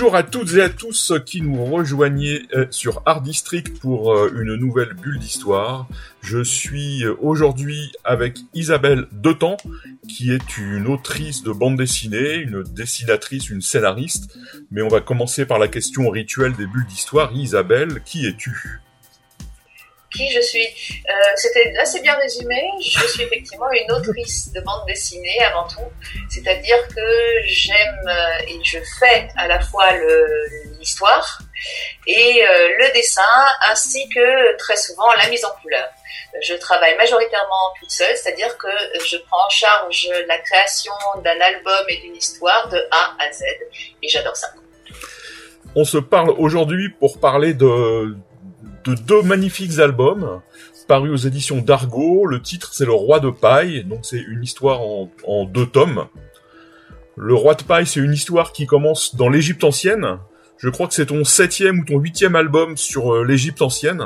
Bonjour à toutes et à tous qui nous rejoignez euh, sur Art District pour euh, une nouvelle bulle d'histoire. Je suis euh, aujourd'hui avec Isabelle Detan, qui est une autrice de bande dessinée, une dessinatrice, une scénariste. Mais on va commencer par la question rituelle des bulles d'histoire. Isabelle, qui es-tu? Qui je suis. Euh, C'était assez bien résumé. Je suis effectivement une autrice de bande dessinée avant tout. C'est-à-dire que j'aime euh, et je fais à la fois l'histoire et euh, le dessin ainsi que très souvent la mise en couleur. Je travaille majoritairement toute seule, c'est-à-dire que je prends en charge la création d'un album et d'une histoire de A à Z et j'adore ça. On se parle aujourd'hui pour parler de de deux magnifiques albums parus aux éditions d'Argo. Le titre c'est Le Roi de Paille, donc c'est une histoire en, deux tomes. Le Roi de Paille, c'est une histoire qui commence dans l'Égypte ancienne. Je crois que c'est ton septième ou ton huitième album sur euh, l'Égypte ancienne.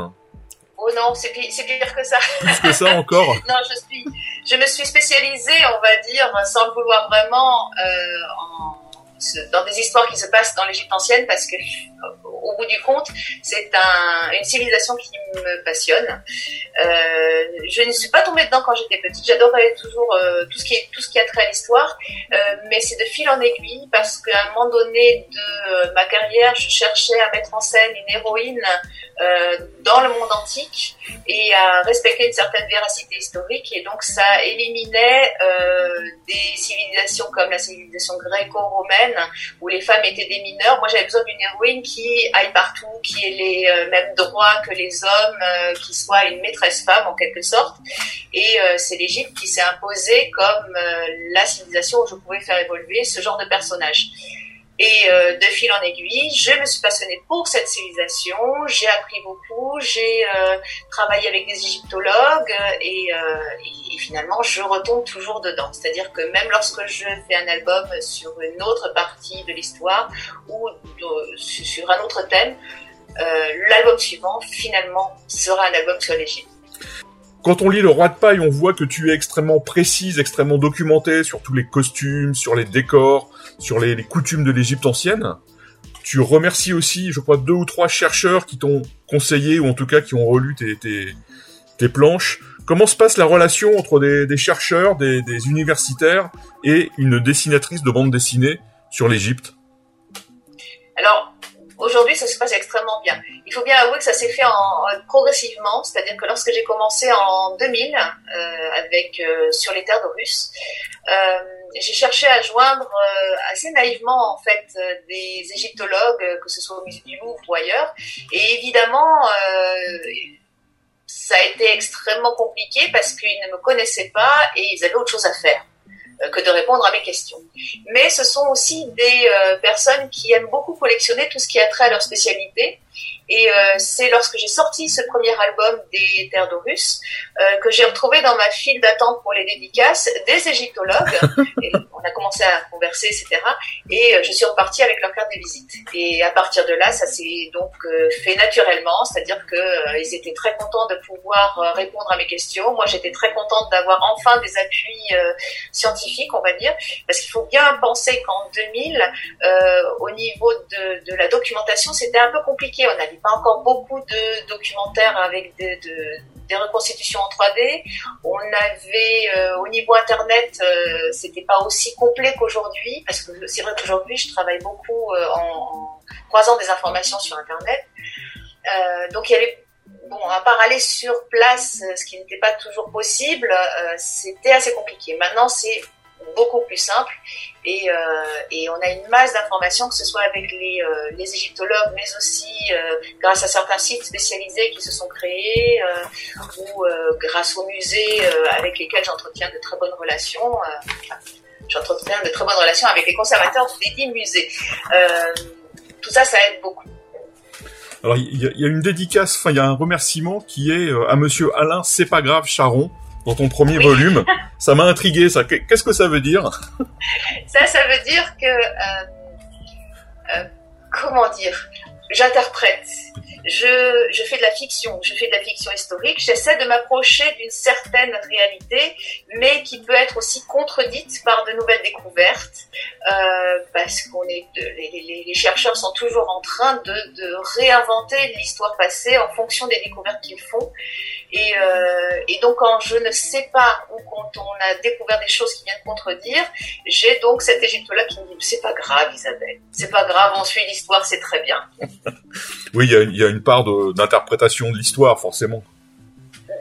Oh non, c'est pire, que ça. Plus que ça encore. non, je suis, je me suis spécialisée, on va dire, sans le vouloir vraiment, euh, dans des histoires qui se passent dans l'Égypte ancienne, parce que au bout du compte, c'est un, une civilisation qui me passionne. Euh, je ne suis pas tombée dedans quand j'étais petite. J'adorais toujours euh, tout ce qui tout ce qui a trait à l'histoire, euh, mais c'est de fil en aiguille parce qu'à un moment donné de ma carrière, je cherchais à mettre en scène une héroïne dans le monde antique et à respecter une certaine véracité historique. Et donc ça éliminait des civilisations comme la civilisation gréco-romaine où les femmes étaient des mineurs. Moi, j'avais besoin d'une héroïne qui aille partout, qui ait les euh, mêmes droits que les hommes, euh, qui soit une maîtresse femme en quelque sorte. Et euh, c'est l'Égypte qui s'est imposée comme la civilisation où je pouvais faire évoluer ce genre de personnage. Et de fil en aiguille, je me suis passionnée pour cette civilisation, j'ai appris beaucoup, j'ai travaillé avec des égyptologues et, et, finalement je retombe toujours dedans. C'est-à-dire que même lorsque je fais un album sur une autre partie de l'histoire ou sur un autre thème, euh, l'album suivant, finalement, sera un album sur l'Égypte. Quand on lit Le Roi de Paille, on voit que tu es extrêmement précise, extrêmement documentée sur tous les costumes, sur les décors, sur les, coutumes de l'Égypte ancienne. Tu remercies aussi, je crois, deux ou trois chercheurs qui t'ont conseillé, ou en tout cas qui ont relu tes, tes, planches. Comment se passe la relation entre des, chercheurs, des, des universitaires et une dessinatrice de bande dessinée sur l'Égypte? Alors, aujourd'hui, ça se passe extrêmement bien. Il faut bien avouer que ça s'est fait en, progressivement, c'est-à-dire que lorsque j'ai commencé en 2000 euh, avec euh, sur les terres d'Horus, euh, j'ai cherché à joindre assez naïvement en fait des égyptologues, que ce soit au musée du Louvre ou ailleurs, et évidemment ça a été extrêmement compliqué parce qu'ils ne me connaissaient pas et ils avaient autre chose à faire. Euh, que de répondre à mes questions. Mais ce sont aussi des euh, personnes qui aiment beaucoup collectionner tout ce qui a trait à leur spécialité et euh, c'est lorsque j'ai sorti ce premier album des Terres d'Horus euh, que j'ai retrouvé dans ma file d'attente pour les dédicaces des égyptologues. et on a commencé à converser, etc. Et euh, je suis repartie avec leur carte de visite. Et à partir de là, ça s'est donc euh, fait naturellement, c'est-à-dire que ils étaient très contents de pouvoir répondre à mes questions. Moi, j'étais très contente d'avoir enfin des appuis scientifiques, on va dire, parce qu'il faut bien penser qu'en 2000, au niveau de, de la documentation, c'était un peu compliqué. On avait pas encore beaucoup de documentaires avec des reconstitutions en 3D. On avait euh, au niveau internet, euh, c'était pas aussi complet qu'aujourd'hui parce que c'est vrai qu'aujourd'hui je travaille beaucoup euh, en, croisant des informations sur internet. donc il y avait bon à part aller sur place, ce qui n'était pas toujours possible, c'était assez compliqué. Maintenant c'est beaucoup plus simple et, euh, et on a une masse d'informations, que ce soit avec les, euh, égyptologues, mais aussi euh, grâce à certains sites spécialisés qui se sont créés ou grâce aux musées avec lesquels j'entretiens de très bonnes relations. j'entretiens de très bonnes relations avec les conservateurs des dix musées. tout ça, ça aide beaucoup. Alors il y, a une dédicace, enfin il y a un remerciement qui est à Monsieur Alain, c'est pas grave Charon, dans ton premier volume. Ça m'a intrigué, ça. Qu'est-ce que ça veut dire? Ça, ça veut dire que euh, euh, comment dire? J'interprète je, je, fais de la fiction, je fais de la fiction historique, j'essaie de m'approcher d'une certaine réalité, mais qui peut être aussi contredite par de nouvelles découvertes, euh, parce qu'on est, les, les, chercheurs sont toujours en train de, de réinventer l'histoire passée en fonction des découvertes qu'ils font. Et, euh, et, donc quand je ne sais pas ou quand on a découvert des choses qui viennent contredire, j'ai donc cet Égypte-là qui me dit c'est pas grave Isabelle, c'est pas grave, on suit l'histoire, c'est très bien. oui, il y a, y a part d'interprétation de, l'histoire, forcément.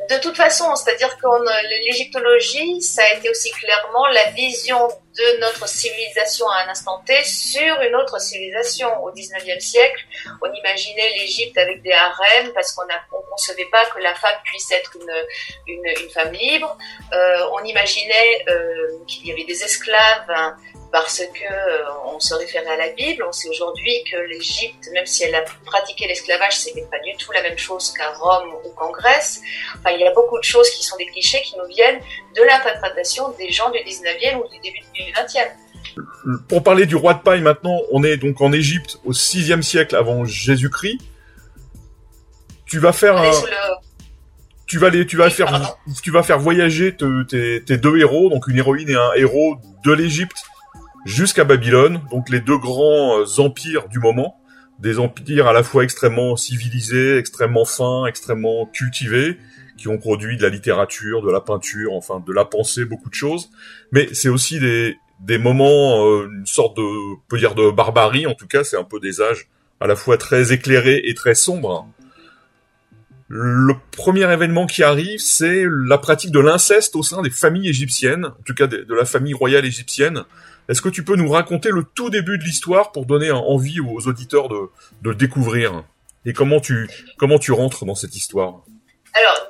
De toute façon, c'est-à-dire que l'égyptologie, ça a été aussi clairement la vision de notre civilisation à un instant T sur une autre civilisation. Au 19e siècle, on imaginait l'Égypte avec des harems parce qu'on ne concevait pas que la femme puisse être une, une, femme libre. Euh, on imaginait euh, qu'il y avait des esclaves hein, parce que euh, on se référait à la Bible. On sait aujourd'hui que l'Égypte, même si elle a pratiqué l'esclavage, c'était pas du tout la même chose qu'à Rome ou qu'en Grèce. Enfin, il y a beaucoup de choses qui sont des clichés qui nous viennent de l'interprétation des gens du 19e ou du début du 20e. Pour parler du roi de paille maintenant, on est donc en Égypte au 6e siècle avant Jésus-Christ. Tu vas faire un... tu vas tu vas faire, tu vas faire voyager tes, tes, deux héros, donc une héroïne et un héros de l'Égypte jusqu'à Babylone, donc les deux grands euh, empires du moment, des empires à la fois extrêmement civilisés, extrêmement fins, extrêmement cultivés, qui ont produit de la littérature, de la peinture, enfin de la pensée, beaucoup de choses. Mais c'est aussi des, des moments, euh, une sorte de, peut dire de barbarie, en tout cas, c'est un peu des âges à la fois très éclairés et très sombres. Le premier événement qui arrive, c'est la pratique de l'inceste au sein des familles égyptiennes, en tout cas de la famille royale égyptienne, est-ce que tu peux nous raconter le tout début de l'histoire pour donner envie aux auditeurs de, le découvrir? Et comment tu, comment tu rentres dans cette histoire?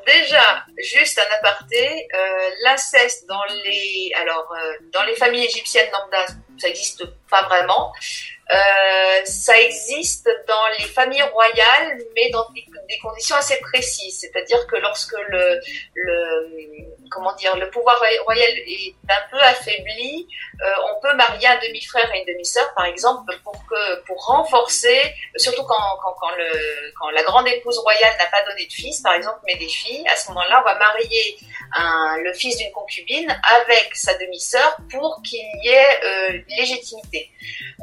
Déjà, juste un aparté, euh, l'inceste dans les alors euh, dans les familles égyptiennes lambda, ça n'existe pas vraiment. Euh, ça existe dans les familles royales, mais dans des, conditions assez précises. C'est-à-dire que lorsque le, le comment dire, le pouvoir royal est un peu affaibli, euh, on peut marier un demi-frère et une demi-sœur, par exemple, pour que pour renforcer, surtout quand, quand, la grande épouse royale n'a pas donné de fils, par exemple, mais des filles, à ce moment-là, on va marier le fils d'une concubine avec sa demi-sœur pour qu'il y ait euh, légitimité.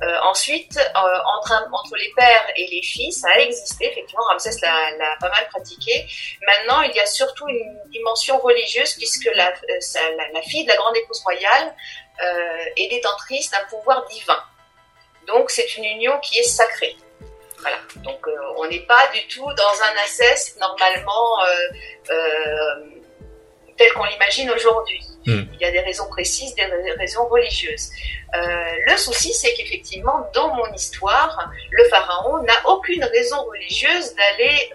Euh, ensuite, entre, entre les pères et les filles, ça a existé, effectivement, Ramsès l'a pas mal pratiqué. Maintenant, il y a surtout une dimension religieuse puisque la, euh, la, la fille de la grande épouse royale euh, est détentrice d'un pouvoir divin. Donc, c'est une union qui est sacrée. Voilà. Donc, euh, on n'est pas du tout dans un inceste normalement tel qu'on l'imagine aujourd'hui. Hmm. Il y a des raisons précises, des raisons religieuses. Le souci, c'est qu'effectivement, dans mon histoire, le pharaon n'a aucune raison religieuse d'aller,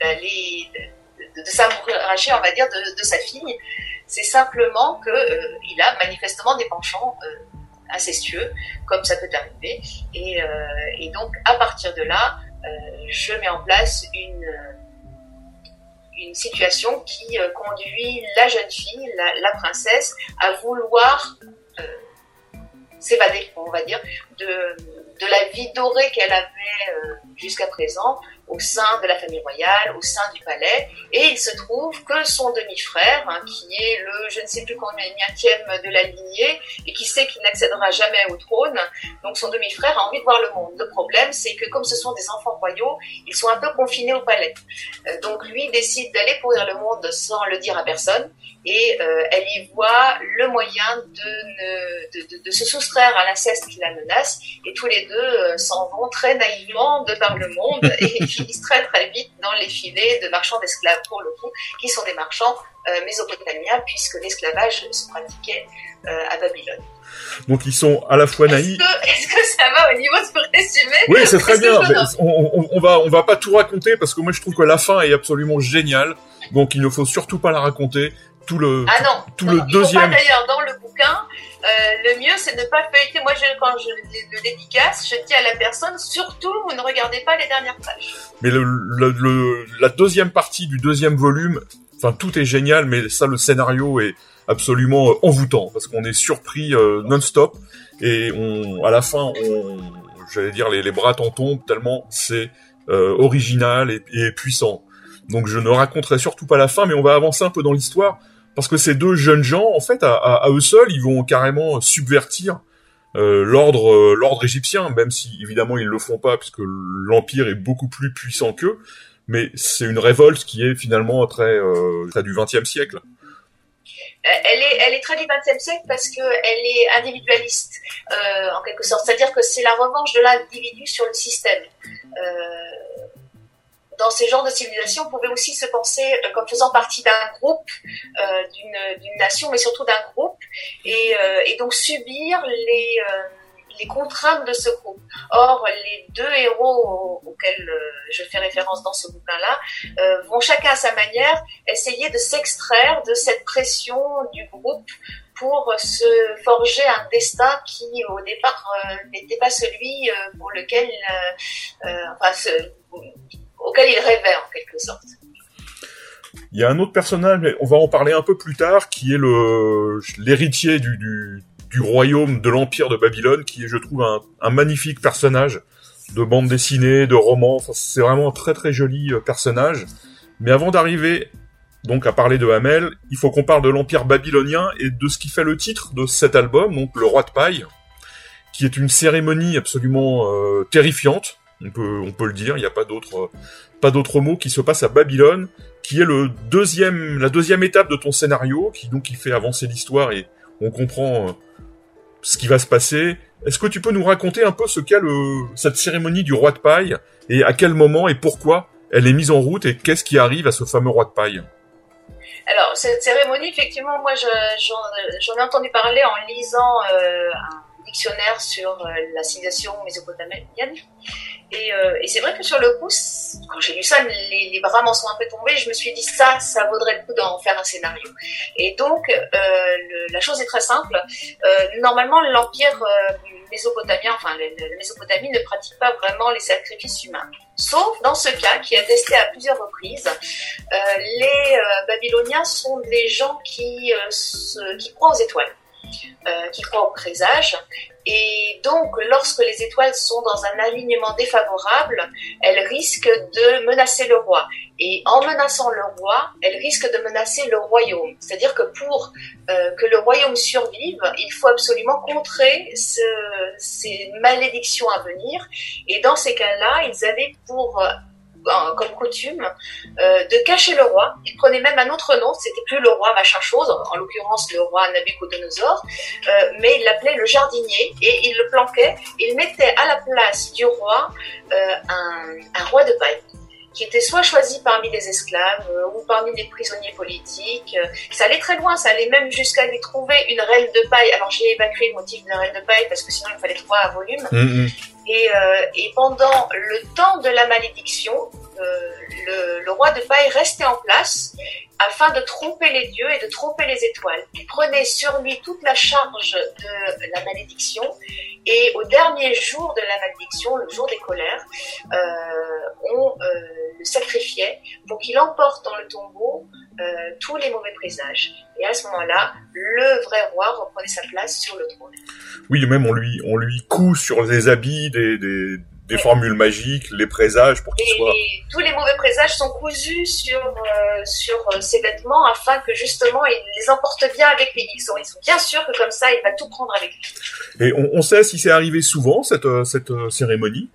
d'aller, de, de, on va dire, de, sa fille. C'est simplement que euh, a manifestement des penchants incestueux, comme ça peut arriver. Et, et, donc, à partir de là, je mets en place une situation qui euh, conduit la jeune fille, la, princesse, à vouloir euh, s'évader, on va dire, de, la vie dorée qu'elle avait euh, jusqu'à présent au sein de la famille royale, au sein du palais. Et il se trouve que son demi-frère, hein, qui est le je ne sais plus combien de la lignée, et qui sait qu'il n'accédera jamais au trône, donc son demi-frère a envie de voir le monde. Le problème, c'est que comme ce sont des enfants royaux, ils sont un peu confinés au palais. Euh, donc lui décide d'aller pourrir le monde sans le dire à personne, et euh, elle y voit le moyen de, de, de, se soustraire à l'inceste qui la menace, et tous les deux euh, s'en vont très naïvement de par le monde, et finissent très très vite dans les filets de marchands d'esclaves, pour le coup, qui sont des marchands euh, mésopotamiens, puisque l'esclavage se pratiquait euh, à Babylone. Donc ils sont à la fois naïfs. Est-ce que, ça va au niveau de ce résumé? Oui, c'est très bien. on, on, va on va pas tout raconter parce que moi je trouve que la fin est absolument géniale. Donc il ne faut surtout pas la raconter tout le ah non, tout le deuxième. d'ailleurs dans le bouquin. Euh, le mieux, c'est de ne pas feuilleter. Moi, je, quand je le dédicace, je dis à la personne, surtout, vous ne regardez pas les dernières pages. Mais le, le, la deuxième partie du deuxième volume, enfin, tout est génial, mais ça, le scénario est absolument euh, envoûtant parce qu'on est surpris euh, non-stop et on, à la fin, on, j'allais dire, les, les bras t'en tombent tellement c'est euh, original et, et puissant. Donc, je ne raconterai surtout pas la fin, mais on va avancer un peu dans l'histoire parce que ces deux jeunes gens, en fait, à, eux seuls, ils vont carrément subvertir euh, l'ordre euh, l'ordre égyptien, même si évidemment ils le font pas, puisque l'empire est beaucoup plus puissant qu'eux. Mais c'est une révolte qui est finalement très euh, du XXe siècle. Elle est, elle est très du XXe siècle parce que elle est individualiste en quelque sorte, c'est-à-dire que c'est la revanche de l'individu sur le système dans ces genres de civilisations, on pouvait aussi se penser euh, comme faisant partie d'un groupe, euh, d'une nation, mais surtout d'un groupe, et, euh, et, donc subir les, les contraintes de ce groupe. Or, les deux héros auxquels je fais référence dans ce bouquin-là vont chacun à sa manière essayer de s'extraire de cette pression du groupe pour se forger un destin qui, au départ, n'était pas celui pour lequel, enfin, ce, auquel il rêvait en quelque sorte. Il y a un autre personnage, mais on va en parler un peu plus tard, qui est l'héritier du, royaume de l'empire de Babylone, qui est, je trouve, un, magnifique personnage de bande dessinée, de roman. C'est vraiment un très très joli euh, personnage. Mais avant d'arriver donc à parler de Hamel, il faut qu'on parle de l'empire babylonien et de ce qui fait le titre de cet album, donc le roi de paille, qui est une cérémonie absolument euh, terrifiante on peut, on peut le dire. Il n'y a pas d'autre, pas d'autre mot qui se passe à Babylone, qui est le deuxième, la deuxième étape de ton scénario, qui donc qui fait avancer l'histoire et on comprend euh, ce qui va se passer. Est-ce que tu peux nous raconter un peu ce qu'est le, cette cérémonie du roi de paille et à quel moment et pourquoi elle est mise en route et qu'est-ce qui arrive à ce fameux roi de paille? Alors cette cérémonie, effectivement, moi j'en ai entendu parler en lisant euh, dictionnaire sur euh, la civilisation mésopotamienne euh, et, c'est vrai que sur le coup, quand j'ai lu ça, les, bras m'en sont un peu tombés. Je me suis dit ça, ça vaudrait le coup d'en faire un scénario. Et donc, euh, la chose est très simple. Normalement, l'empire mésopotamien, enfin la Mésopotamie ne pratique pas vraiment les sacrifices humains. Sauf dans ce cas qui a testé à plusieurs reprises, les Babyloniens sont des gens qui croient aux étoiles. Qui croient au présage et donc, lorsque les étoiles sont dans un alignement défavorable, elles risquent de menacer le roi. Et en menaçant le roi, elles risquent de menacer le royaume. C'est-à-dire que pour euh, que le royaume survive, il faut absolument contrer ce, ces malédictions à venir. Et dans ces cas-là, ils avaient pour comme coutume, euh, de cacher le roi. Il prenait même un autre nom, c'était plus le roi machin chose, en l'occurrence le roi Nabucodonosor, euh, mais il l'appelait le jardinier et il le planquait. Il mettait à la place du roi euh, un, roi de paille qui était soit choisi parmi les esclaves ou parmi les prisonniers politiques. Ça allait très loin, ça allait même jusqu'à lui trouver une reine de paille. Alors j'ai évacué le motif de la reine de paille parce que sinon il fallait trois à volume. Mm, mm. Et, euh, et, pendant le temps de la malédiction, le, le, roi de paille restait en place afin de tromper les dieux et de tromper les étoiles. Il prenait sur lui toute la charge de la malédiction et au dernier jour de la malédiction, le jour des colères, euh, on euh, le sacrifiait pour qu'il emporte dans le tombeau euh, tous les mauvais présages. Et à ce moment-là, le vrai roi reprenait sa place sur le trône. Oui, même on lui, on lui coud sur les habits des, des des formules magiques, les présages pour qu'ils soient. Tous les mauvais présages sont cousus sur euh, sur euh, ces vêtements afin que justement il les emporte bien avec lui. Ils sont, ils sont bien sûrs que comme ça il va tout prendre avec lui. Et on, on sait si c'est arrivé souvent cette cette cérémonie.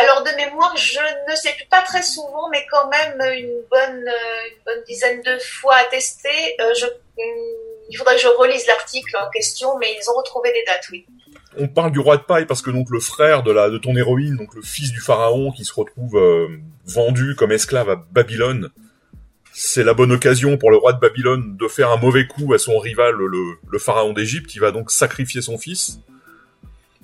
Alors de mémoire, je ne sais plus pas très souvent, mais quand même une bonne une bonne dizaine de fois attesté. je, hmm, il faudrait que je relise l'article en question, mais ils ont retrouvé des dates, oui on parle du roi de paille parce que donc le frère de la de ton héroïne, donc le fils du pharaon qui se retrouve euh, vendu comme esclave à Babylone, c'est la bonne occasion pour le roi de Babylone de faire un mauvais coup à son rival le, le pharaon d'Égypte, qui va donc sacrifier son fils.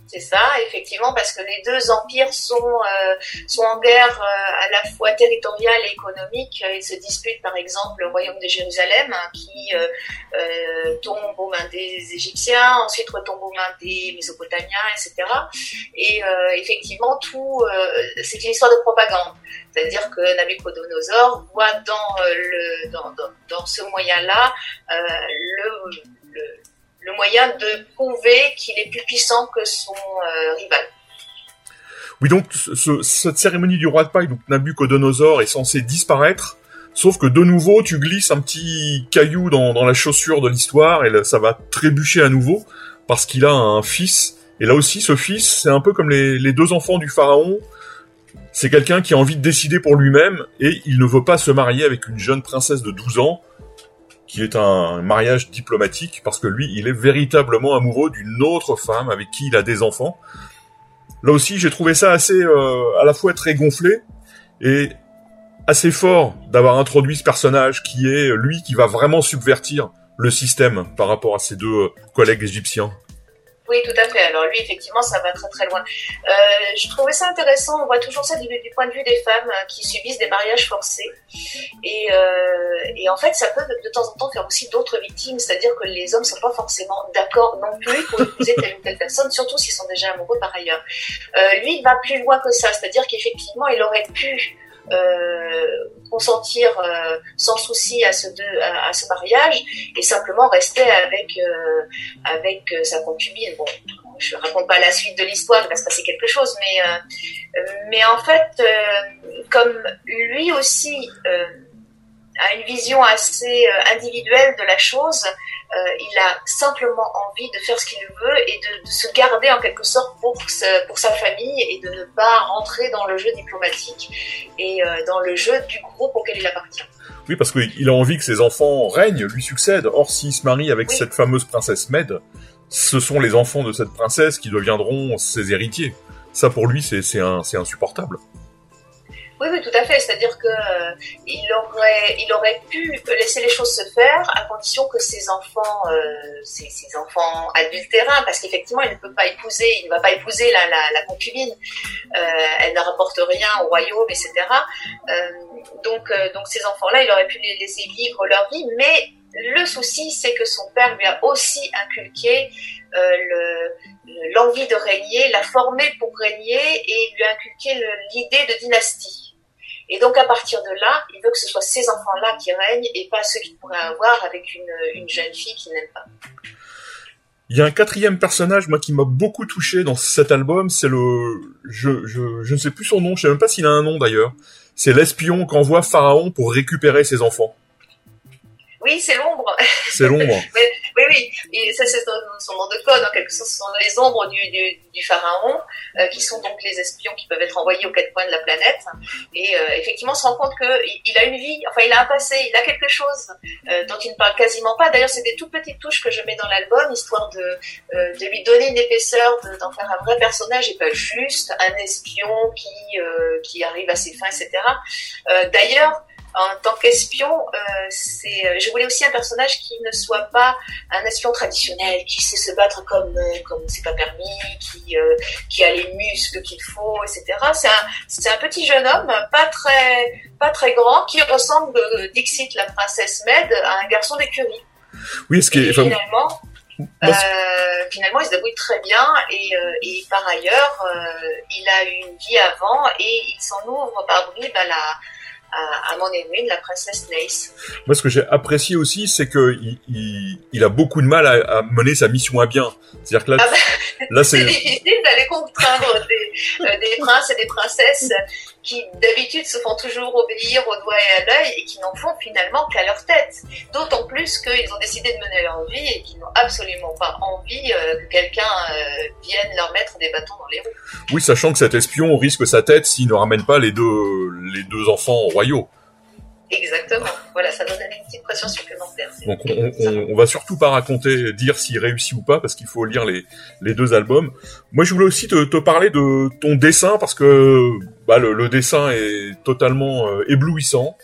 C'est ça, effectivement, parce que les deux empires sont, euh, sont en guerre euh, à la fois territoriale et économique. Ils se disputent, par exemple, le royaume de Jérusalem, hein, qui euh, tombe aux mains des Égyptiens, ensuite retombe aux mains des Mésopotamiens, etc. Et effectivement, tout, c'est une histoire de propagande. C'est-à-dire que Nabucodonosor voit dans, le, dans, dans, dans ce moyen-là le, le le moyen de prouver qu'il est plus puissant que son euh, rival. Oui, donc cette cérémonie du roi de paille, donc Nabucodonosor, est censée disparaître, sauf que de nouveau, tu glisses un petit caillou dans, la chaussure de l'histoire et ça va trébucher à nouveau parce qu'il a un fils. Et là aussi, ce fils, c'est un peu comme les, les deux enfants du pharaon. C'est quelqu'un qui a envie de décider pour lui-même et il ne veut pas se marier avec une jeune princesse de 12 ans qui est un mariage diplomatique, parce que lui, il est véritablement amoureux d'une autre femme avec qui il a des enfants. Là aussi, j'ai trouvé ça assez, euh, à la fois très gonflé et assez fort d'avoir introduit ce personnage qui est lui qui va vraiment subvertir le système par rapport à ses deux collègues égyptiens. Oui, tout à fait. Alors lui, effectivement, ça va très très loin. Euh, je trouvais ça intéressant. On voit toujours ça du, point de vue des femmes euh, qui subissent des mariages forcés. Et, euh, et en fait, ça peut de temps en temps faire aussi d'autres victimes. C'est-à-dire que les hommes sont pas forcément d'accord non plus pour épouser telle ou telle personne, surtout s'ils sont déjà amoureux par ailleurs. Lui, il va plus loin que ça. C'est-à-dire qu'effectivement, il aurait pu consentir euh, sans souci à ce, deux, à, ce mariage et simplement rester avec, euh, avec sa concubine. Bon, je raconte pas la suite de l'histoire, il va se passer quelque chose, mais, mais en fait, comme lui aussi a une vision assez individuelle de la chose, euh, il a simplement envie de faire ce qu'il veut et de, se garder en quelque sorte pour, pour sa famille et de ne pas rentrer dans le jeu diplomatique et euh, dans le jeu du groupe auquel il appartient. Oui, parce qu'il a envie que ses enfants règnent, lui succèdent. Or, s'il se marie avec cette fameuse princesse Med, ce sont les enfants de cette princesse qui deviendront ses héritiers. Ça, pour lui, c'est insupportable. Oui, oui, tout à fait. C'est-à-dire que euh, aurait, il aurait pu laisser les choses se faire à condition que ses enfants, euh, ses, enfants adultérins, parce qu'effectivement, il ne peut pas épouser, il ne va pas épouser la, la, la concubine. Euh, elle ne rapporte rien au royaume, etc. Euh, donc, euh, donc ces enfants-là, il aurait pu les laisser vivre leur vie, mais le souci, c'est que son père lui a aussi inculqué euh, l'envie de régner, l'a formé pour régner et lui a inculqué l'idée de dynastie. Et donc à partir de là, il veut que ce soit ces enfants-là qui règnent et pas ceux qu'il pourrait avoir avec une, une jeune fille qui n'aime pas. Il y a un quatrième personnage, moi, qui m'a beaucoup touché dans cet album, c'est le, je, je, je ne sais plus son nom, je sais même pas s'il a un nom d'ailleurs. C'est l'espion qu'envoie Pharaon pour récupérer ses enfants. Oui, c'est l'ombre. C'est l'ombre. oui, oui. Et ça, c'est son, nom de code. En quelque sorte, ce sont les ombres du, du, pharaon, euh, qui sont donc les espions qui peuvent être envoyés aux quatre coins de la planète. Et euh, effectivement, on se rend compte qu'il il a une vie, enfin, il a un passé, il a quelque chose euh, dont il ne parle quasiment pas. D'ailleurs, c'est des toutes petites touches que je mets dans l'album, histoire de, de lui donner une épaisseur, d'en faire un vrai personnage et pas juste un espion qui, qui arrive à ses fins, etc. D'ailleurs, en tant qu'espion, euh, c'est, euh, je voulais aussi un personnage qui ne soit pas un espion traditionnel, qui sait se battre comme euh, comme c'est pas permis, qui qui a les muscles qu'il faut, etc. C'est un c'est un petit jeune homme, pas très pas très grand, qui ressemble Dixit, la princesse Med, à un garçon d'écurie. Oui, ce qui est finalement. Euh, finalement, il se débrouille très bien et, et par ailleurs, il a eu une vie avant et il s'en ouvre par bribes à la, à, mon héroïne, la princesse Nace. Moi, ce que j'ai apprécié aussi, c'est que il, il, a beaucoup de mal à, à, mener sa mission à bien. C'est-à-dire que là, ah bah, là c'est difficile d'aller contraindre des, euh, des princes et des princesses qui d'habitude se font toujours obéir au doigt et à l'œil et qui n'en font finalement qu'à leur tête. D'autant plus qu'ils ont décidé de mener leur vie et qu'ils n'ont absolument pas envie euh, que quelqu'un euh, vienne leur mettre des bâtons dans les roues. Oui, sachant que cet espion risque sa tête s'il ne ramène pas les deux, les deux enfants royaux. Exactement. Voilà, ça donne une petite pression supplémentaire. Donc on, on, va surtout pas raconter, dire s'il réussit ou pas, parce qu'il faut lire les, les deux albums. Moi, je voulais aussi te, te parler de ton dessin, parce que bah, le, dessin est totalement euh, éblouissant.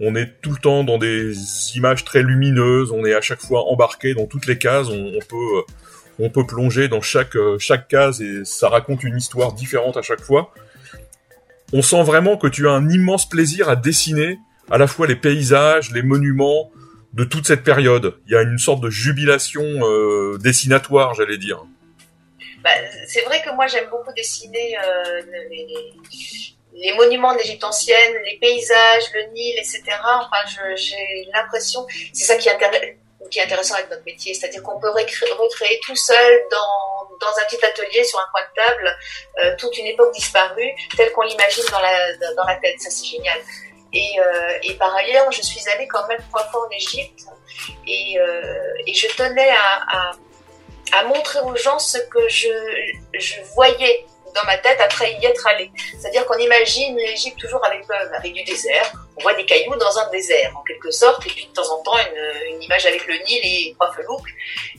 On est tout le temps dans des images très lumineuses, on est à chaque fois embarqué dans toutes les cases, on, peut On peut plonger dans chaque chaque case et ça raconte une histoire différente à chaque fois. On sent vraiment que tu as un immense plaisir à dessiner à la fois les paysages, les monuments de toute cette période. Il y a une sorte de jubilation euh, dessinatoire, j'allais dire. Bah, c'est vrai que moi j'aime beaucoup dessiner euh, les, monuments de l'Égypte ancienne, les paysages, le Nil, etc. Enfin, j'ai l'impression, c'est ça qui est, intéressant avec notre métier, c'est-à-dire qu'on peut recréer, tout seul dans, dans un petit atelier sur un coin de table euh, toute une époque disparue telle qu'on l'imagine dans la, dans la tête. Ça c'est génial. Et, euh, par ailleurs, je suis allée quand même trois fois en Égypte. Et, euh, je tenais à, à, à, montrer aux gens ce que je, je voyais dans ma tête après y être allé. C'est-à-dire qu'on imagine l'Égypte toujours avec, euh, avec du désert. On voit des cailloux dans un désert, en quelque sorte, et puis de temps en temps une, une image avec le Nil et trois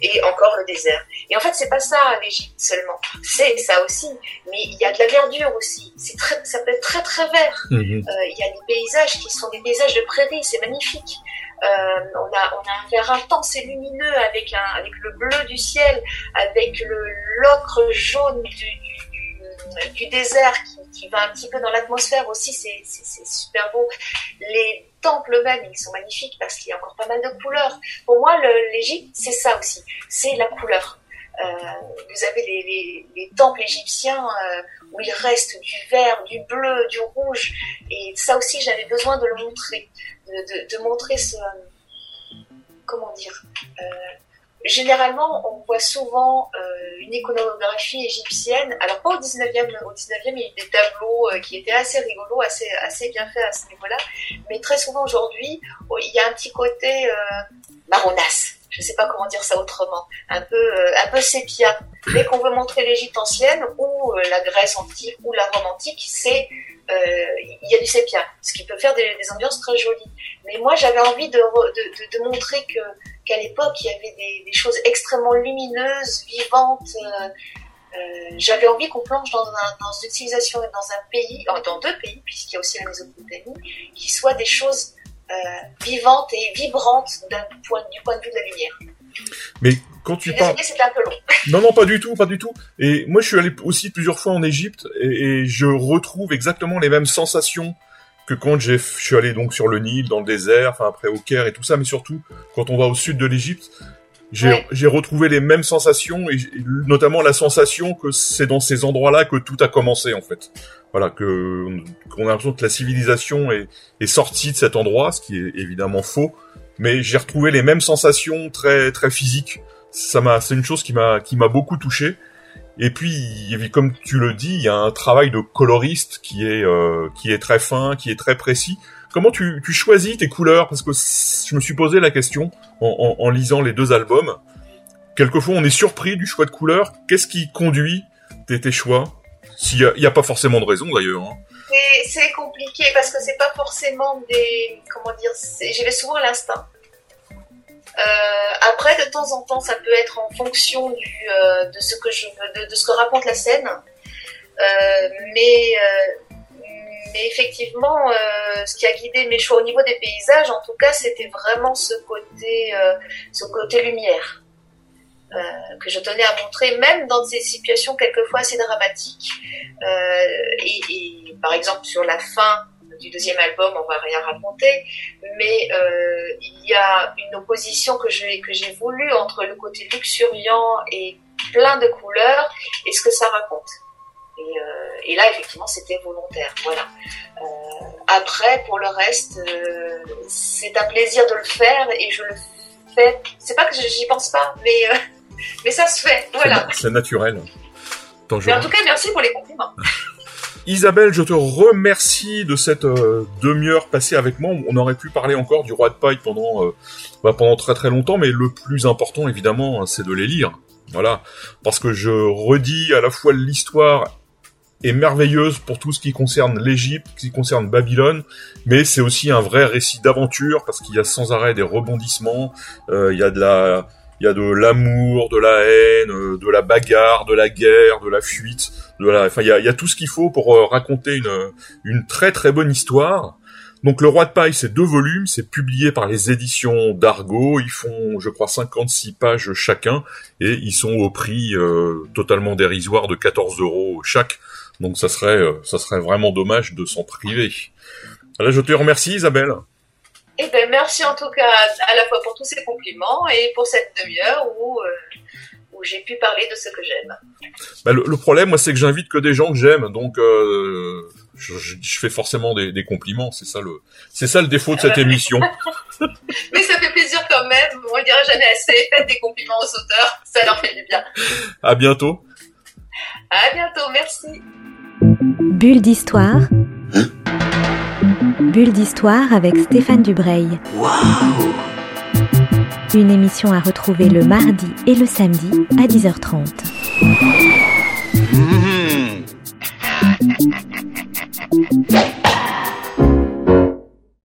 et encore le désert. Et en fait, c'est pas ça l'Égypte seulement. C'est ça aussi, mais il y a de la verdure aussi. C'est très, ça peut être très très vert. Mhm. Euh, il y a des paysages qui sont des paysages de prairie, c'est magnifique. Euh, on, a, on a un vert intense et lumineux avec, un, avec le bleu du ciel, avec le l'ocre jaune du, du désert qui, va un petit peu dans l'atmosphère aussi, c'est super beau. Les temples même, ils sont magnifiques parce qu'il y a encore pas mal de couleurs. Pour moi, l'Égypte, c'est ça aussi, c'est la couleur. Euh, vous avez les, temples égyptiens euh, où il reste du vert, du bleu, du rouge, et ça aussi j'avais besoin de le montrer, de, montrer ce, comment dire, euh, Généralement, on voit souvent euh, une iconographie égyptienne. Alors pas au 19e, au 19e, il y a eu des tableaux euh, qui étaient assez rigolos, assez, assez bien faits à ce niveau-là. Mais très souvent aujourd'hui, oh, il y a un petit côté euh, marronasse. Je ne sais pas comment dire ça autrement. Un peu, euh, un peu sépia. Dès qu'on veut montrer l'Égypte ancienne ou la Grèce antique ou la Rome antique, c'est il y a du sépia, ce qui peut faire des, des ambiances très jolies. Mais moi, j'avais envie de, de, de, montrer que qu'à l'époque, il y avait des, des, choses extrêmement lumineuses, vivantes. Euh, euh, j'avais envie qu'on plonge dans, un, dans, une civilisation et dans un pays, dans deux pays, puisqu'il y a aussi la Mésopotamie, qui soient des choses euh, vivantes et vibrantes point, du point de vue de la lumière. Mais quand tu parles, c'était un peu long. non, non, pas du tout, pas du tout. Et moi, je suis allé aussi plusieurs fois en Égypte et, et je retrouve exactement les mêmes sensations que quand je suis allé donc sur le Nil, dans le désert, enfin après au Caire et tout ça, mais surtout quand on va au sud de l'Égypte, j'ai retrouvé les mêmes sensations et, notamment la sensation que c'est dans ces endroits-là que tout a commencé en fait. Voilà, que qu'on a l'impression que la civilisation est, est sortie de cet endroit, ce qui est évidemment faux, mais j'ai retrouvé les mêmes sensations très très physiques. Ça m'a, c'est une chose qui m'a qui m'a beaucoup touché. Et puis, comme tu le dis, il y a un travail de coloriste qui est euh, qui est très fin, qui est très précis. Comment tu, tu choisis tes couleurs? Parce que je me suis posé la question en, lisant les deux albums. Quelquefois, on est surpris du choix de couleurs. Qu'est-ce qui conduit tes, choix? S'il y, a pas forcément de raison d'ailleurs. Hein. C'est compliqué parce que c'est pas forcément des comment dire. J'y vais souvent l'instinct. Euh, après, de temps en temps, ça peut être en fonction du, euh, de ce que je de, de, ce que raconte la scène. Euh, mais mais effectivement, ce qui a guidé mes choix au niveau des paysages, en tout cas, c'était vraiment ce côté ce côté lumière. que je tenais à montrer, même dans des situations quelquefois assez dramatiques. Et, et, par exemple, sur la fin du deuxième album, on va rien raconter, mais euh, il y a une opposition que j'ai que j'ai voulu entre le côté luxuriant et plein de couleurs et ce que ça raconte. Et, euh, et là, effectivement, c'était volontaire. Voilà. Euh, après, pour le reste, c'est un plaisir de le faire et je le fais. C'est pas que j'y pense pas, mais mais ça se fait. Voilà. C'est naturel. Mais en tout cas, merci pour les compliments. Isabelle, je te remercie de cette euh, demi-heure passée avec moi. On aurait pu parler encore du roi de paille pendant euh, bah, pendant très très longtemps, mais le plus important évidemment, c'est de les lire. Voilà, parce que je redis à la fois l'histoire est merveilleuse pour tout ce qui concerne l'Égypte, qui concerne Babylone, mais c'est aussi un vrai récit d'aventure parce qu'il y a sans arrêt des rebondissements, euh, il y a de la il y a de l'amour, de la haine, euh, de la bagarre, de la guerre, de la fuite, de la, enfin il y a, y a tout ce qu'il faut pour euh, raconter une, une très très bonne histoire. Donc le Roi de Paille, c'est deux volumes, c'est publié par les éditions d'Argo, ils font, je crois, 56 pages chacun, et ils sont au prix euh, totalement dérisoire de 14 euros chaque. Donc ça serait, euh, ça serait vraiment dommage de s'en priver. Là, je te remercie, Isabelle. Eh ben, merci en tout cas à la fois pour tous ces compliments et pour cette demi-heure où, euh, où j'ai pu parler de ce que j'aime. Bah, le, le, problème, moi, c'est que j'invite que des gens que j'aime, donc euh, je, je, fais forcément des, des compliments. C'est ça le, c'est ça le défaut de cette émission. Mais ça fait plaisir quand même. On ne dira jamais assez. Faites des compliments aux auteurs, ça leur fait du bien. À bientôt. À bientôt, merci. Bulle d'histoire. Bulle d'histoire avec Stéphane Dubreuil. Une émission à retrouver le mardi et le samedi à 10h30. Mmh.